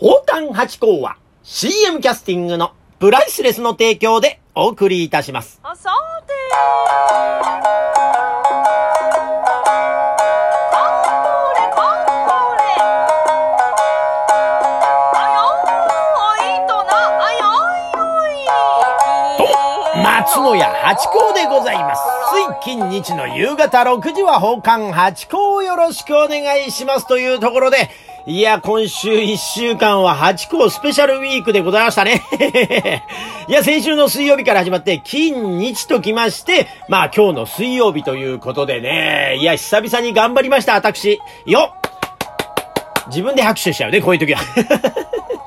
宝冠八甲は CM キャスティングのプライスレスの提供でお送りいたします。あさてこれこれあよーいとなあよいよい松野屋八甲でございます。水金日の夕方6時は宝冠八甲をよろしくお願いしますというところで、いや、今週1週間は八甲スペシャルウィークでございましたね。いや、先週の水曜日から始まって、金日ときまして、まあ今日の水曜日ということでね、いや、久々に頑張りました、私。よっ自分で拍手しちゃうね、こういう時は。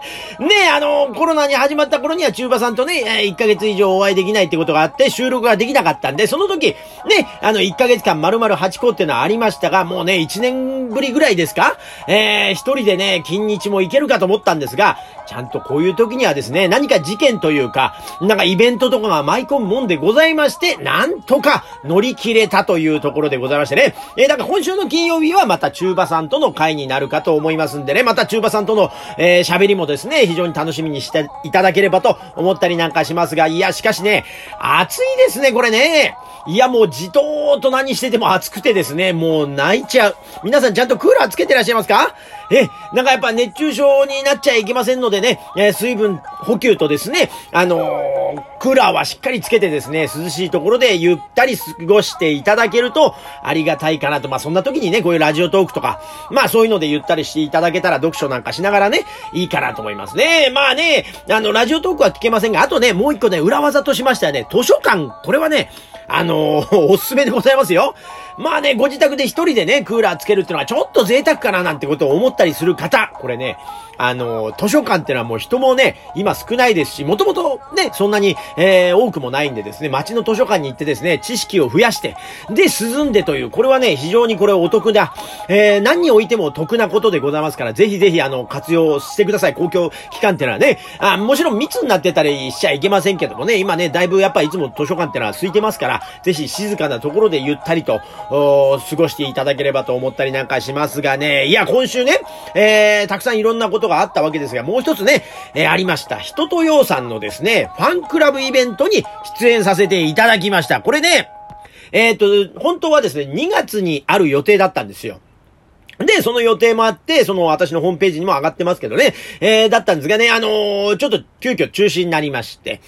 ねえ、あの、コロナに始まった頃には中馬さんとね、えー1ヶ月以上お会いできないってことがあって、収録ができなかったんで、その時、ね、あの、1ヶ月間丸々8個っていうのはありましたが、もうね、1年ぶりぐらいですか？えー、一人でね、金日も行けるかと思ったんですが、ちゃんとこういう時にはですね、何か事件というか、なんかイベントとかが舞い込むもんでございまして、なんとか乗り切れたというところでございましてね。えー、だから今週の金曜日はまた中馬さんとの会になるかと思いますんでね、また中馬さんとの、えー、喋りもですね、ですね非常に楽しみにしていただければと思ったりなんかしますが、いや、しかしね、暑いですね、これね。いや、もうじとーっと何してても暑くてですね、もう泣いちゃう。皆さんちゃんとクーラーつけてらっしゃいますか？え、なんかやっぱ熱中症になっちゃいけませんのでね、えー水分補給とですね、あのークーラーはしっかりつけてですね、涼しいところでゆったり過ごしていただけるとありがたいかなと。まあそんな時にね、こういうラジオトークとか、まあそういうのでゆったりしていただけたら読書なんかしながらね、いいかなと思いますね。まあね、あの、ラジオトークは聞けませんが、あとね、もう一個ね、裏技としましてはね、図書館、これはね、あのーおすすめでございますよ。まあね、ご自宅で一人でね、クーラーつけるっていうのはちょっと贅沢かななんてことを思ったりする方、これね、あの図書館ってのはもう人もね、今少ないですし、もともとね、そんなに、えー多くもないんでですね、街の図書館に行ってですね、知識を増やして、で、涼んでという、これはね、非常にこれお得だ、えー何においても得なことでございますから、ぜひぜひ、あの、活用してください。公共機関ってのはね、あ、もちろん密になってたりしちゃいけませんけどもね、今ね、だいぶやっぱいつも図書館ってのは空いてますから、ぜひ静かなところでゆったりと、おー過ごしていただければと思ったりなんかしますがね、いや、今週ね、えー、たくさんいろんなことがあったわけですが、もう一つね、えーありました。人とようさんのですね、ファンクラブイベントに出演させていただきました。これね、えっ、と、本当はですね、2月にある予定だったんですよ。で、その予定もあって、その私のホームページにも上がってますけどね、えー、だったんですがね、あのーちょっと急遽中止になりまして。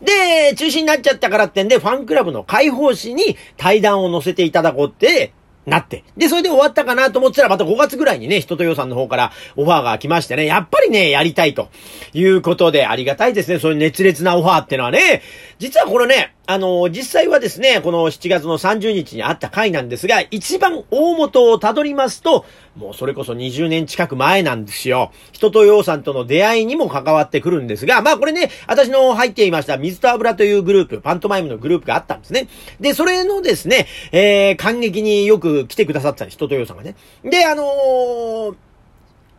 で、中止になっちゃったからってんで、ファンクラブの開放誌に対談を載せていただこうって、なって。で、それで終わったかなと思ってたら、また5月ぐらいにね、人と予算の方からオファーが来ましてね、やっぱりね、やりたいということで、ありがたいですね、そういう熱烈なオファーってのはね。実はこれね、あの実際はですね、この7月の30日にあった回なんですが、一番大元をたどりますと、もうそれこそ20年近く前なんですよ。人とようさんとの出会いにも関わってくるんですが、まあこれね、私の入っていました水と油というグループ、パントマイムのグループがあったんですね。で、それのですね、えー、感激によく来てくださった人とようさんがね。で、あのー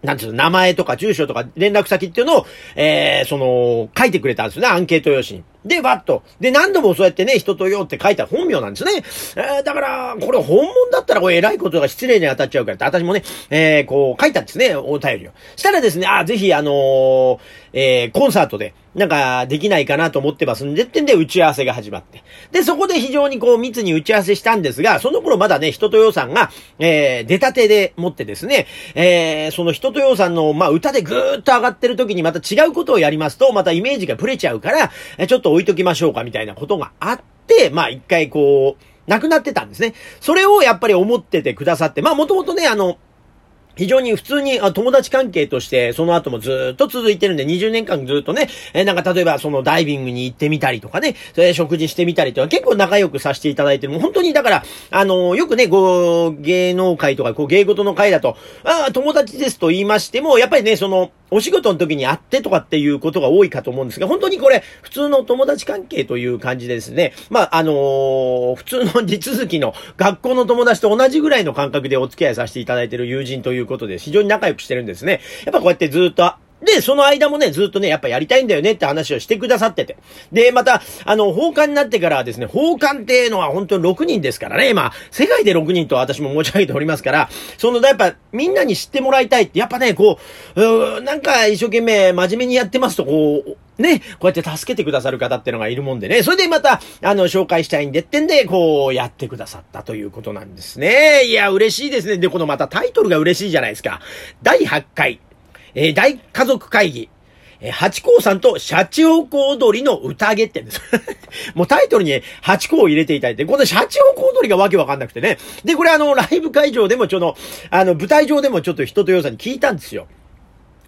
なんていうの、名前とか住所とか連絡先っていうのを、えー、その、書いてくれたんですよね、アンケート用紙に。で、バッと。で、何度もそうやってね、人とよって書いた本名なんですね。えー、だから、これ本物だったらこれ偉いことが失礼に当たっちゃうから、私もね、えー、こう書いたんですね、お便りを。したらですね、あぜひあのーえー、コンサートで、なんか、できないかなと思ってますんで、ってんで打ち合わせが始まって。で、そこで非常にこう密に打ち合わせしたんですが、その頃まだね、人とようさんが、えー、出たてで持ってですね、えー、その人とようさんの、まあ、歌でぐーっと上がってる時にまた違うことをやりますと、またイメージがブレちゃうから、えちょっと置いときましょうかみたいなことがあって、まあ、一回こう、なくなってたんですね。それをやっぱり思っててくださって、まあ、もともとね、あの、非常に普通に友達関係として、その後もずっと続いてるんで、20年間ずっとね、えなんか例えばそのダイビングに行ってみたりとかね、それ食事してみたりとか、結構仲良くさせていただいてる。もう本当にだから、あのよくね、こう、芸能界とか、こう、芸事の会だと、ああ、友達ですと言いましても、やっぱりね、その、お仕事の時に会ってとかっていうことが多いかと思うんですが、本当にこれ、普通の友達関係という感じでですね、まあ、あのー普通の地続きの学校の友達と同じぐらいの感覚でお付き合いさせていただいている友人ということで、非常に仲良くしてるんですね。やっぱこうやってずっと、で、その間もね、ずっとね、やっぱやりたいんだよねって話をしてくださってて。で、また、あの、奉還になってからはですね、奉還っていうのは本当に6人ですからね、まあ、世界で6人と私も持ち上げておりますから、その、やっぱ、みんなに知ってもらいたいって、やっぱね、こう、うなんか一生懸命真面目にやってますと、こう、ね、こうやって助けてくださる方っていうのがいるもんでね、それでまた、あの、紹介したいんでってんで、こう、やってくださったということなんですね。いや、嬉しいですね。で、このまたタイトルが嬉しいじゃないですか。第8回、えー、大家族会議、えー、八甲さんとシャチホコ踊りの宴ってんです。もうタイトルに八甲を入れていただいて、このシャチホコ踊りがわけわかんなくてね。で、これあの、ライブ会場でもちょっと、あの、舞台上でもちょっと人とよさに聞いたんですよ。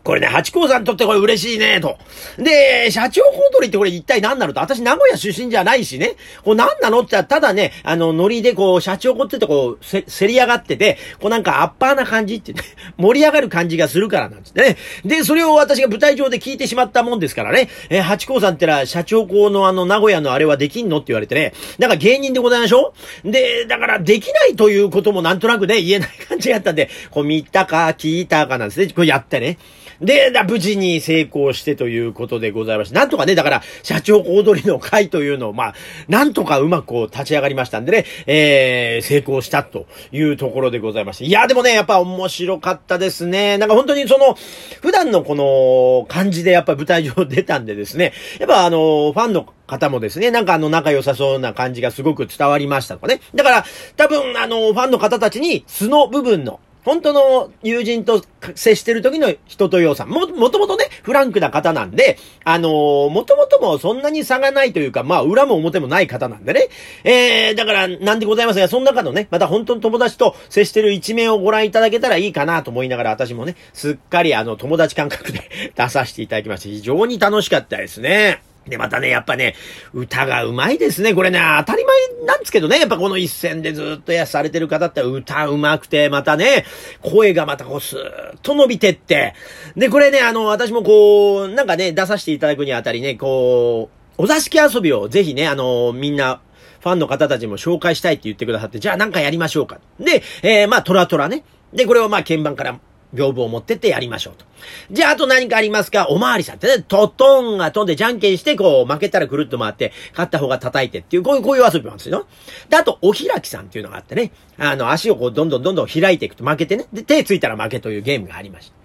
これね、八甲さんにとってこれ嬉しいね、と。で、社長小鳥ってこれ一体何なのと。私名古屋出身じゃないしね。こう何なのってただね、あの、ノリでこう、社長子ってとこう、せ、せり上がってて、こうなんかアッパーな感じって、ね、盛り上がる感じがするからなんですね。で、それを私が舞台上で聞いてしまったもんですからね。えー、八甲さんってのは社長子のあの、名古屋のあれはできんのって言われてね。なんか芸人でございましょで、だからできないということもなんとなくね、言えない感じがあったんで、こう見たか聞いたかなんですね。こうやってね。で、無事に成功してということでございまして、なんとかね、だから、社長小躍りの会というのを、まあ、なんとかうまくこう立ち上がりましたんでね、えー、成功したというところでございまして。いや、でもね、やっぱ面白かったですね。なんか本当にその、普段のこの感じでやっぱ舞台上出たんでですね、やっぱあの、ファンの方もですね、なんかあの仲良さそうな感じがすごく伝わりましたとかね。だから、多分あの、ファンの方たちに素の部分の本当の友人と接してる時の人とようさん。も、もともとね、フランクな方なんで、あのー、もともともそんなに差がないというか、まあ、裏も表もない方なんでね。えー、だから、なんでございますが、その中のね、また本当の友達と接してる一面をご覧いただけたらいいかなと思いながら、私もね、すっかりあの、友達感覚で 出させていただきまして、非常に楽しかったですね。で、またね、やっぱね、歌が上手いですね。これね、当たり前なんですけどね、やっぱこの一戦でずっとやされてる方って歌上手くて、またね、声がまたこうスーッと伸びてって、で、これね、あの、私もこう、なんかね、出させていただくにあたりね、こう、お座敷遊びをぜひね、あの、みんな、ファンの方たちも紹介したいって言ってくださって、じゃあなんかやりましょうか。で、えー、まあ、トラトラね。で、これをまあ、鍵盤から屏風を持ってってやりましょうと。じゃあ、あと何かありますか？おまわりさんってね、トトンが飛んでじゃんけんして、こう、負けたらくるっと回って、勝った方が叩いてっていう、こういう、こういう遊びなんですよ。で、あと、お開きさんっていうのがあってね、あの、足をこう、どんどんどんどん開いていくと負けてね、で、手ついたら負けというゲームがありました。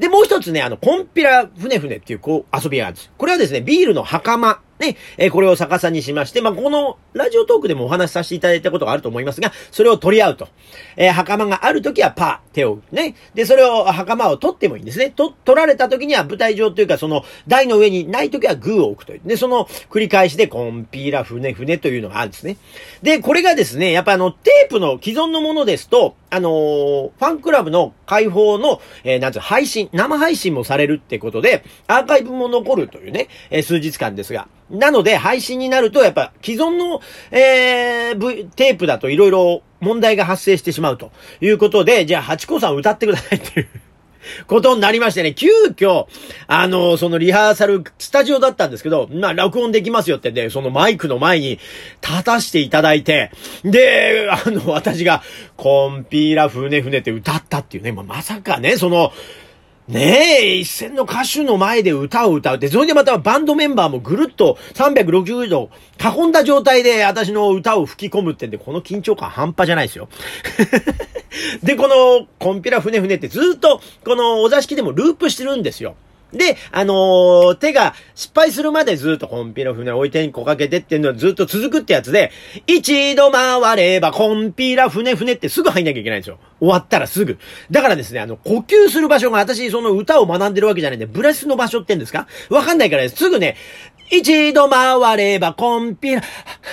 で、もう一つね、あの、コンピラ船船っていう、こう、遊びがあるんです。これはですね、ビールの袴ね、えー、これを逆さにしまして、まあ、このラジオトークでもお話しさせていただいたことがあると思いますが、それを取り合うと。えー、袴があるときはパー、手をね。で、それを、袴を取ってもいいんですね。と、取られたときには舞台上というか、その、台の上にないときはグーを置くという。で、その繰り返しで、コンピーラ、船、船というのがあるんですね。で、これがですね、やっぱあの、テープの既存のものですと、あのー、ファンクラブの開放の、えー、なんつう配信、生配信もされるってことで、アーカイブも残るというね、えー、数日間ですが、なので、配信になると、やっぱ、既存の、えー、テープだと色々問題が発生してしまうということで、じゃあ、ハチコさん歌ってくださいっていうことになりましてね、急遽、あの、そのリハーサル、スタジオだったんですけど、まあ、録音できますよってで、そのマイクの前に立たしていただいて、で、あの、私が、コンピーラ船船って歌ったっていうね、まあ、まさかね、その、ねえ、一線の歌手の前で歌を歌うって、それでまたバンドメンバーもぐるっと360度囲んだ状態で私の歌を吹き込むってんで、この緊張感半端じゃないですよ。で、このコンピラ船船ってずっとこのお座敷でもループしてるんですよ。で、あのー、手が失敗するまでずっとコンピの船置いてんこかけてっていうのはずっと続くってやつで、一度回ればコンピラ船船ってすぐ入んなきゃいけないんですよ。終わったらすぐ。だからですね、あの、呼吸する場所が私その歌を学んでるわけじゃないんで、ブレスの場所ってんですか？わかんないからです。すぐね、一度回ればコンピラ、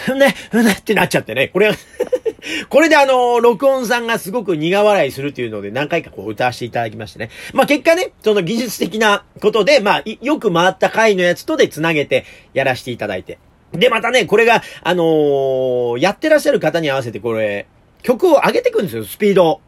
船船ってなっちゃってね。これ これであの、録音さんがすごく苦笑いするというので何回かこう歌わせていただきましてね。まあ結果ね、その技術的なことで、まあ、よく回った回のやつとで繋げてやらせていただいて。で、またね、これが、あのー、やってらっしゃる方に合わせてこれ、曲を上げてくんですよ、スピード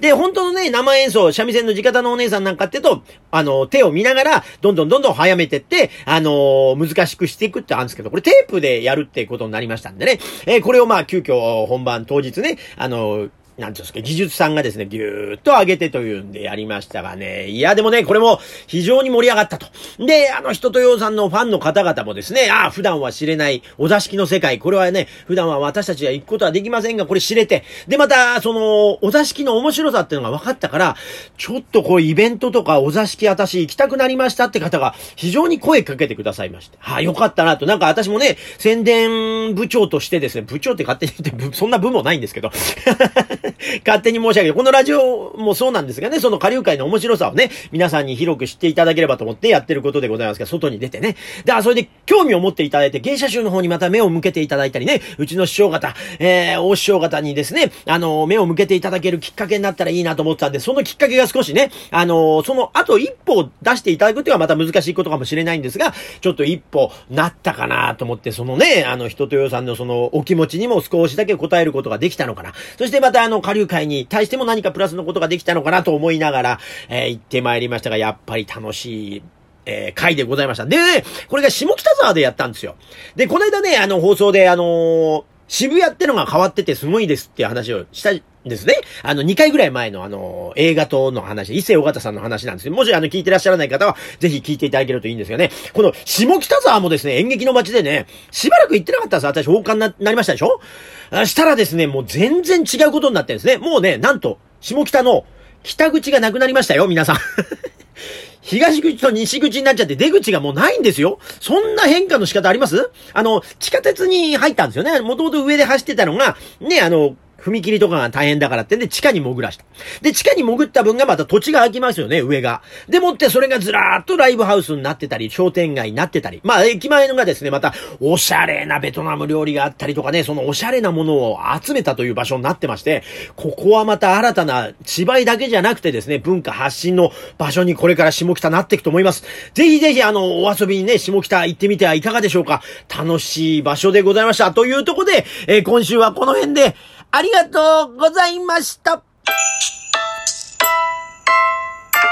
で、本当のね、生演奏、三味線の地方のお姉さんなんかってと、あの、手を見ながら、どんどんどんどん早めてって、あの難しくしていくってあるんですけど、これテープでやるってことになりましたんでね、えー、これをまあ、急遽本番当日ね、あのなんていうんですか、技術さんがですね、ぎゅーっと上げてというんでやりましたがね。いや、でもね、これも非常に盛り上がったと。で、あの、人とようさんのファンの方々もですね、ああ、普段は知れないお座敷の世界、これはね、普段は私たちは行くことはできませんが、これ知れて、で、また、その、お座敷の面白さっていうのが分かったから、ちょっとこう、イベントとかお座敷私行きたくなりましたって方が非常に声かけてくださいまして。はあ、よかったなと。なんか私もね、宣伝部長としてですね、部長って勝手に言って、そんな部もないんですけど、勝手に申し上げて、このラジオもそうなんですがね、その下流会の面白さをね、皆さんに広く知っていただければと思ってやってることでございますが、外に出てね。だからそれで興味を持っていただいて、芸者集の方にまた目を向けていただいたりね、うちの師匠方、えー、大師匠方にですね、あの、目を向けていただけるきっかけになったらいいなと思ったんで、そのきっかけが少しね、あの、その後一歩を出していただくっていうのはまた難しいことかもしれないんですが、ちょっと一歩なったかなと思って、そのね、あの、人とよさんのそのお気持ちにも少しだけ答えることができたのかな。そしてまたあの、の下流会に対しても何かプラスのことができたのかなと思いながら、えー、行ってまいりましたが、やっぱり楽しい、えー、回でございました。で、ね、これが下北沢でやったんですよ。で、この間ね、あの、放送で、あのー、渋谷ってのが変わっててすごいですっていう話をしたんですね。あの、2回ぐらい前のあの、映画との話、伊勢尾形さんの話なんですよ。もしあの、聞いてらっしゃらない方は、ぜひ聞いていただけるといいんですよね。この、下北沢もですね、演劇の街でね、しばらく行ってなかったんです私、放課になりましたでしょ？したらですね、もう全然違うことになってるんですね。もうね、なんと、下北の北口がなくなりましたよ、皆さん。東口と西口になっちゃって出口がもうないんですよ。そんな変化の仕方あります？あの、地下鉄に入ったんですよね。もともと上で走ってたのが、ね、あの、踏切とかが大変だからってんで地下に潜らした。で、地下に潜った分がまた土地が空きますよね、上が。でもってそれがずらーっとライブハウスになってたり、商店街になってたり。まあ、駅前のがですね、また、おしゃれなベトナム料理があったりとかね、そのおしゃれなものを集めたという場所になってまして、ここはまた新たな芝居だけじゃなくてですね、文化発信の場所にこれから下北なっていくと思います。ぜひぜひ、あの、お遊びにね、下北行ってみてはいかがでしょうか。楽しい場所でございました。というとこで、えー、今週はこの辺で、ありがとうございました。